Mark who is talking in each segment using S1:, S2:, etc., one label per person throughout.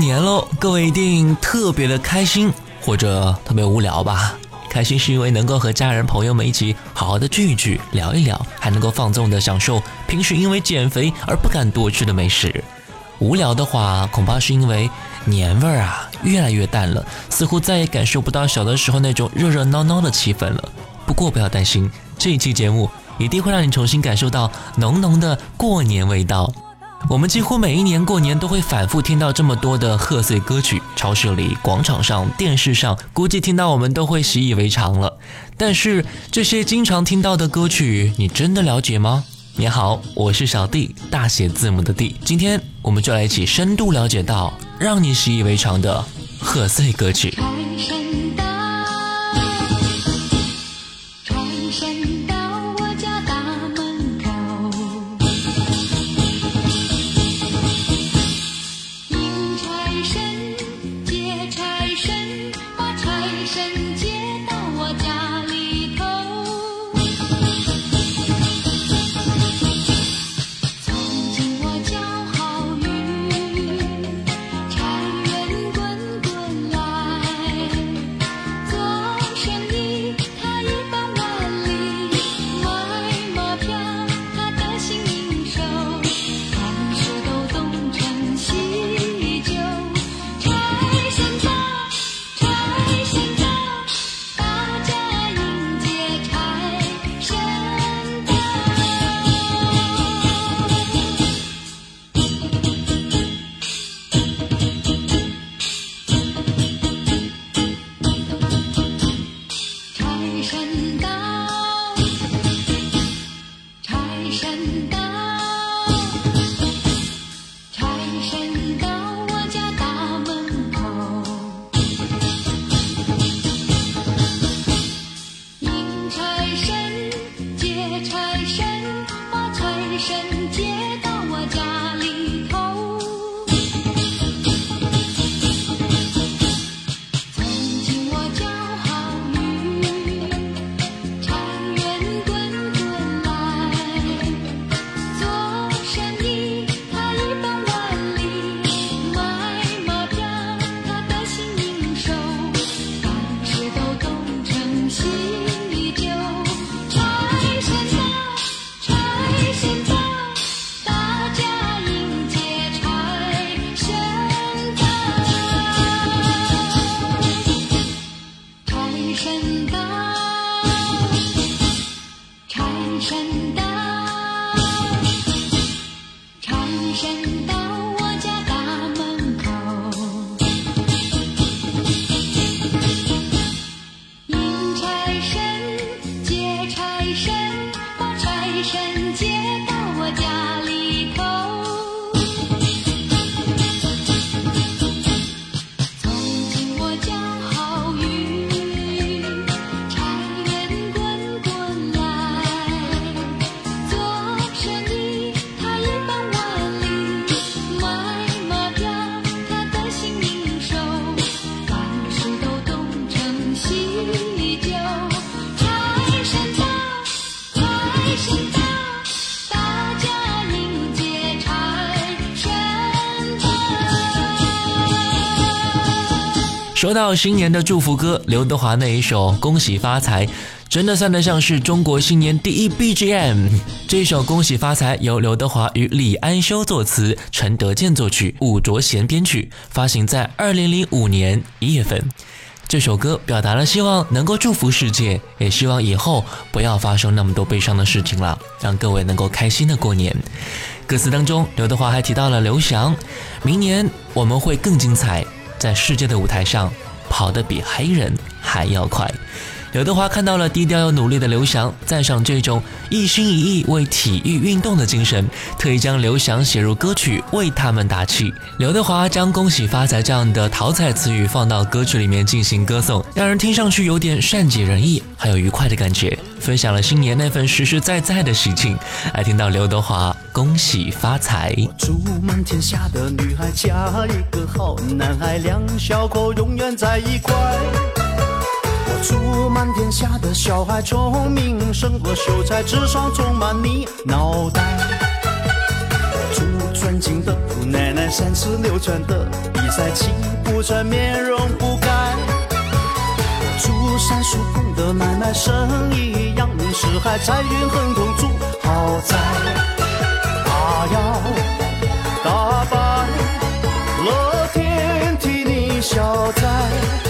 S1: 年喽，各位一定特别的开心，或者特别无聊吧？开心是因为能够和家人朋友们一起好好的聚一聚，聊一聊，还能够放纵的享受平时因为减肥而不敢多吃的美食。无聊的话，恐怕是因为年味儿啊越来越淡了，似乎再也感受不到小的时候那种热热闹闹的气氛了。不过不要担心，这一期节目一定会让你重新感受到浓浓的过年味道。我们几乎每一年过年都会反复听到这么多的贺岁歌曲，超市里、广场上、电视上，估计听到我们都会习以为常了。但是这些经常听到的歌曲，你真的了解吗？你好，我是小弟，大写字母的弟。今天我们就来一起深度了解到让你习以为常的贺岁歌曲。说到新年的祝福歌，刘德华那一首《恭喜发财》，真的算得上是中国新年第一 BGM。这首《恭喜发财》由刘德华与李安修作词，陈德健作曲，伍卓贤编曲，发行在二零零五年一月份。这首歌表达了希望能够祝福世界，也希望以后不要发生那么多悲伤的事情了，让各位能够开心的过年。歌词当中，刘德华还提到了刘翔，明年我们会更精彩。在世界的舞台上，跑得比黑人还要快。刘德华看到了低调又努力的刘翔，赞赏这种一心一意为体育运动的精神，特意将刘翔写入歌曲，为他们打气。刘德华将“恭喜发财”这样的讨彩词语放到歌曲里面进行歌颂，让人听上去有点善解人意，还有愉快的感觉，分享了新年那份实实在在的喜庆。来听到刘德华“恭喜发财”，
S2: 祝满天下的女孩嫁一个好男孩，两小口永远在一块。祝满天下的小孩聪明胜过秀才，智商充满你脑袋。祝尊敬的姑奶奶三十六转的比赛气不喘，面容不改。祝三叔公的买卖生意扬名四海，财运亨通，祝好在大摇大摆，乐天替你消灾。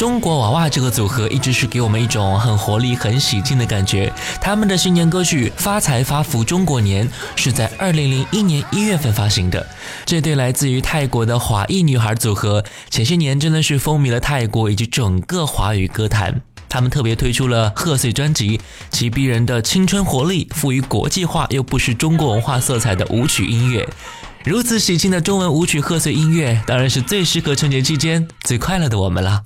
S1: 中国娃娃这个组合一直是给我们一种很活力、很喜庆的感觉。他们的新年歌曲《发财发福中国年》是在二零零一年一月份发行的。这对来自于泰国的华裔女孩组合，前些年真的是风靡了泰国以及整个华语歌坛。他们特别推出了贺岁专辑，其逼人的青春活力，赋予国际化又不失中国文化色彩的舞曲音乐。如此喜庆的中文舞曲贺岁音乐，当然是最适合春节期间最快乐的我们了。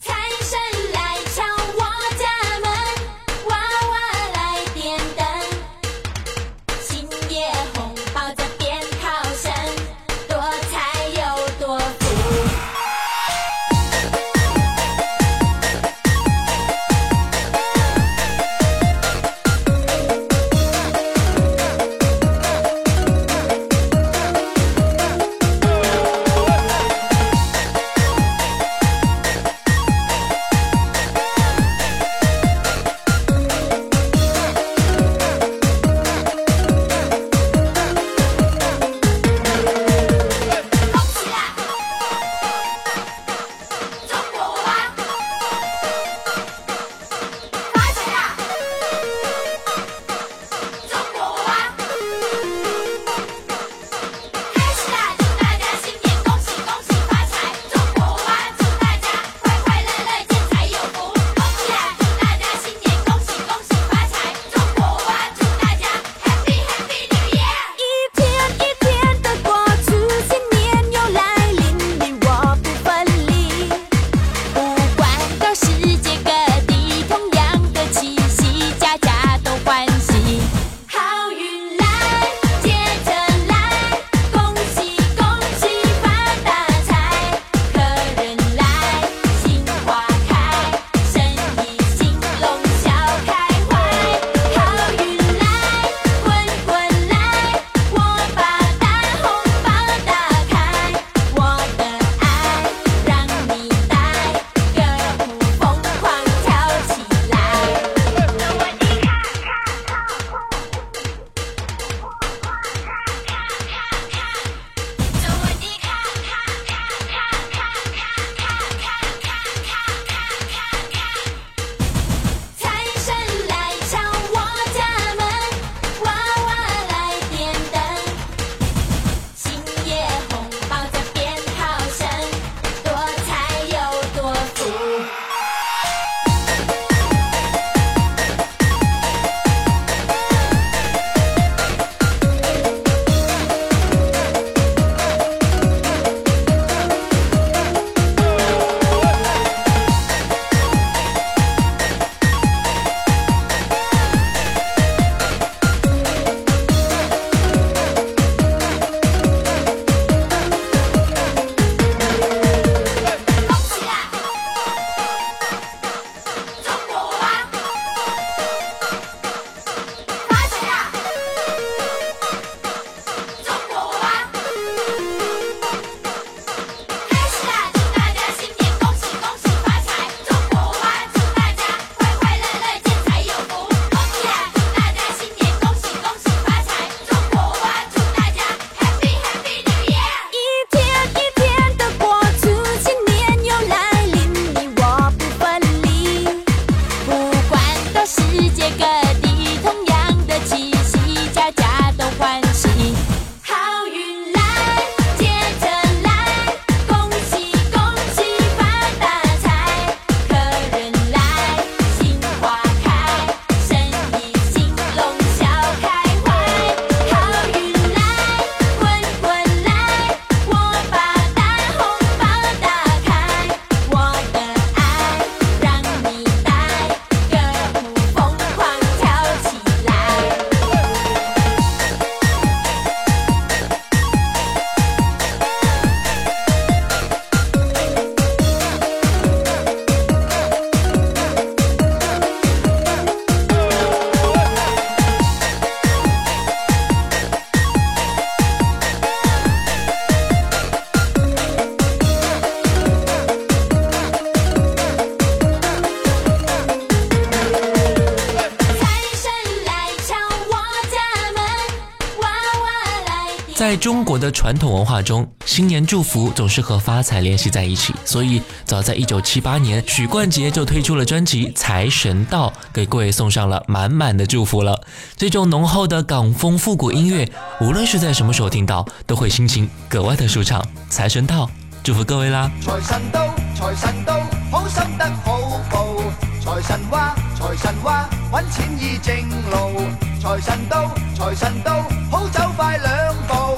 S1: 在中国的传统文化中，新年祝福总是和发财联系在一起，所以早在一九七八年，许冠杰就推出了专辑《财神到》，给各位送上了满满的祝福了。这种浓厚的港风复古音乐，无论是在什么时候听到，都会心情格外的舒畅。财神到，祝福各位啦！
S3: 财神到，财神到，好心得好报。财神话，财神话，揾钱易正路。财神到，财神到，好走快两步。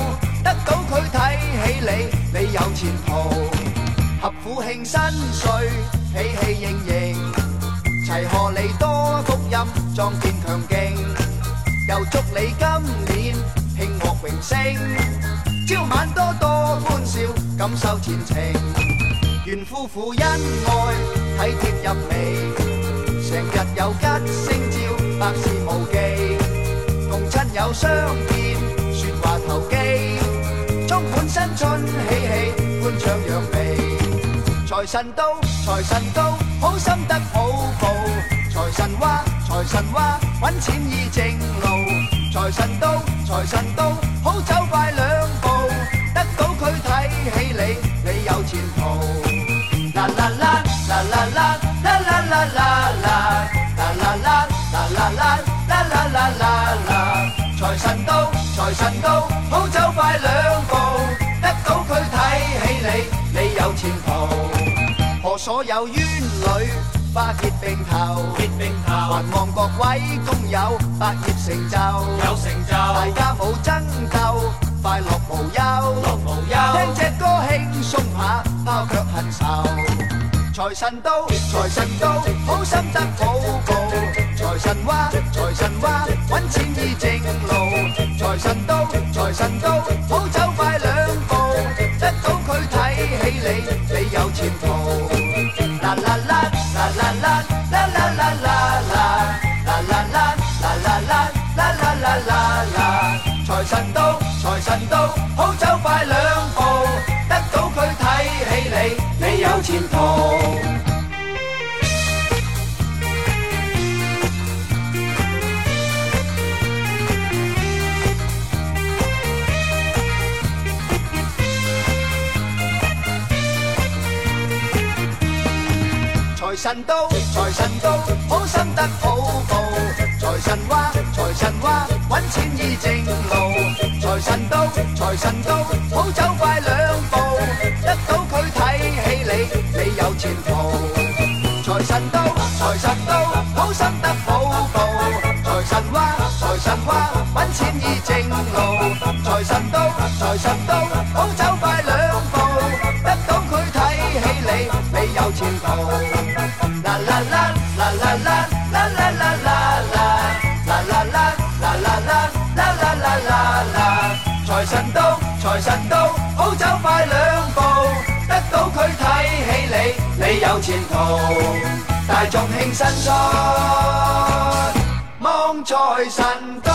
S3: 得到佢睇起你，你有前途。合府庆新岁，喜气盈盈，齐贺你多福音，壮健强劲。又祝你今年庆获荣升，朝晚多多欢笑，感受前程。愿夫妇恩爱，体贴入微。成日有吉星照，百事无忌，共亲友相见，充满新春喜气，欢唱扬眉。财神到，财神到，好心得好报。财神话，财神话，揾钱易正路。财神到，财神到，好走快两步，得到佢睇起你，你有前途。啦啦啦，啦啦啦。啦啦啦啦啦啦啦啦啦啦啦啦啦啦！财神到，财神到，所有冤侣花结并头，结并头，还望各位工友百业成就，有成就，大家冇争斗，快乐无忧，乐无忧，听只歌轻松下，抛却恨愁。财神到，财神到，好心得好报。财神话，财神话，揾钱易正路。财神到，财神到，好走快两步，得到佢睇起你，啦啦啦啦啦啦啦啦啦啦啦啦啦啦啦啦财神到财神到好走快两步得到佢睇起你你有前途财神到，财神到，好心得好报。财神话，财神话，揾钱易正路。财神到，财神到，好走快两步，得到佢睇起你，你有前途。财神到，财神到，神到，好走快两步，得到佢睇起你，你有前途。大众庆新春，望财神到。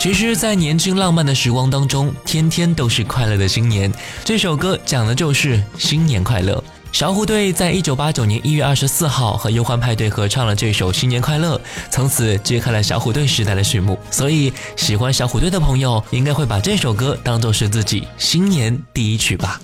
S1: 其实，在年轻浪漫的时光当中，天天都是快乐的新年。这首歌讲的就是新年快乐。小虎队在一九八九年一月二十四号和忧欢派对合唱了这首《新年快乐》，从此揭开了小虎队时代的序幕。所以，喜欢小虎队的朋友应该会把这首歌当做是自己新年第一曲吧。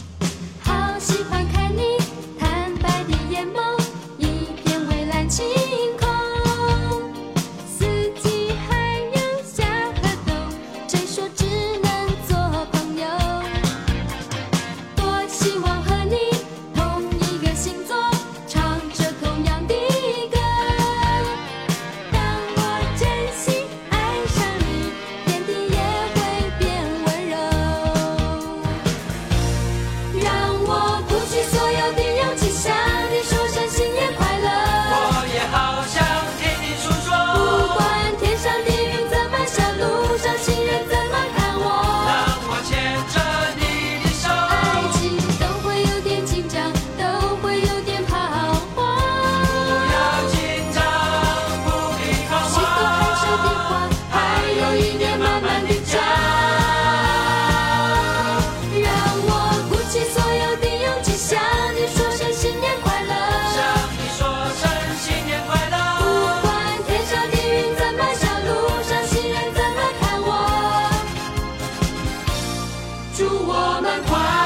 S4: 祝我们快乐。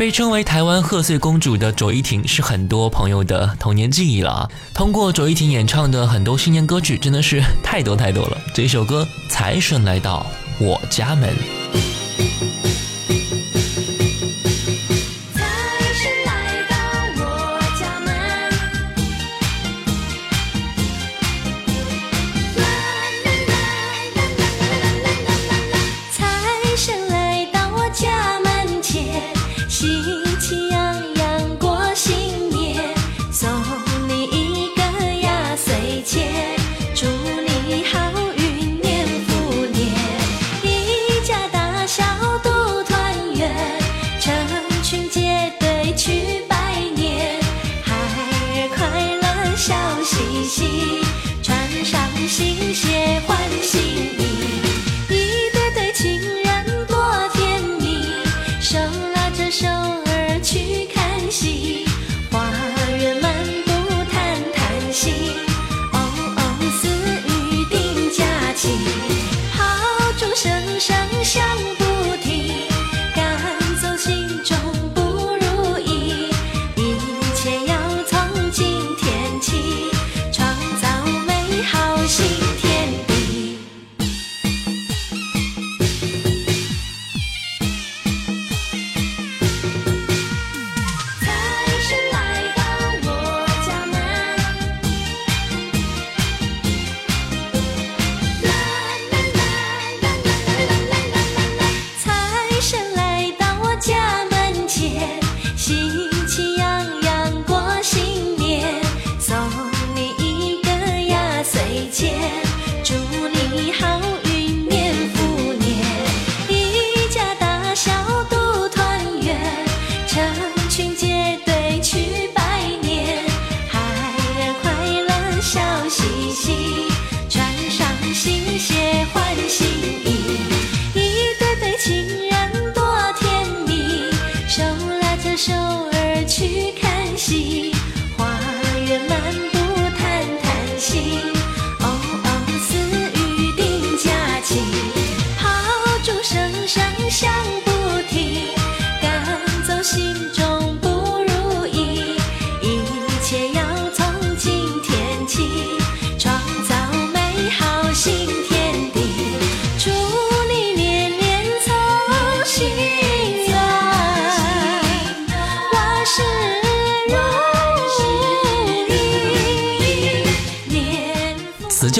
S1: 被称为台湾贺岁公主的卓依婷是很多朋友的童年记忆了啊。通过卓依婷演唱的很多新年歌曲真的是太多太多了。这首歌《财神来到我家门》。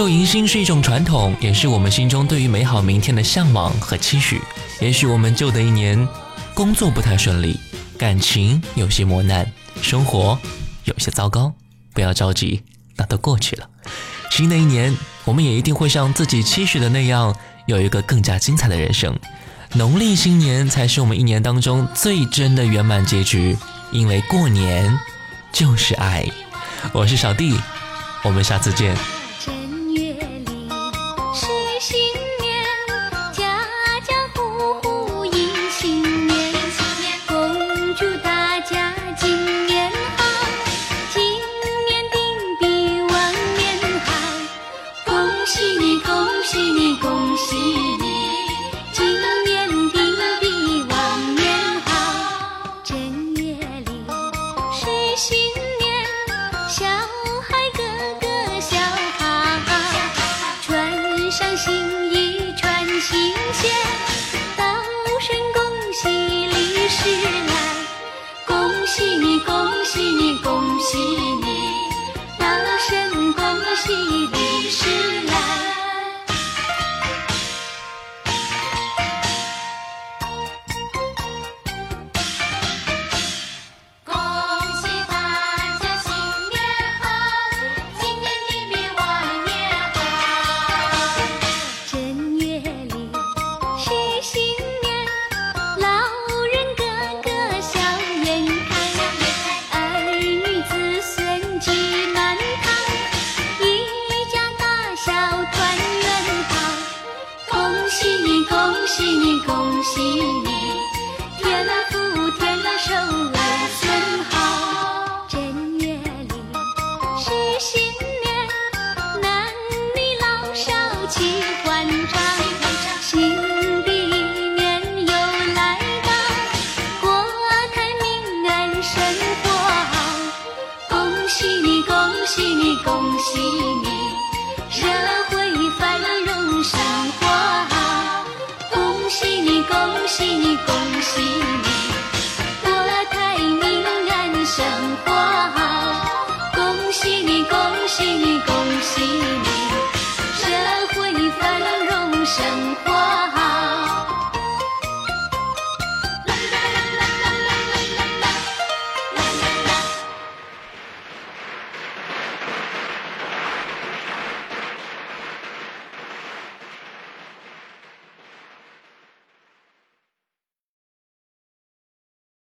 S1: 旧迎新是一种传统，也是我们心中对于美好明天的向往和期许。也许我们旧的一年工作不太顺利，感情有些磨难，生活有些糟糕，不要着急，那都过去了。新的一年，我们也一定会像自己期许的那样，有一个更加精彩的人生。农历新年才是我们一年当中最真的圆满结局，因为过年就是爱。我是小弟，我们下次见。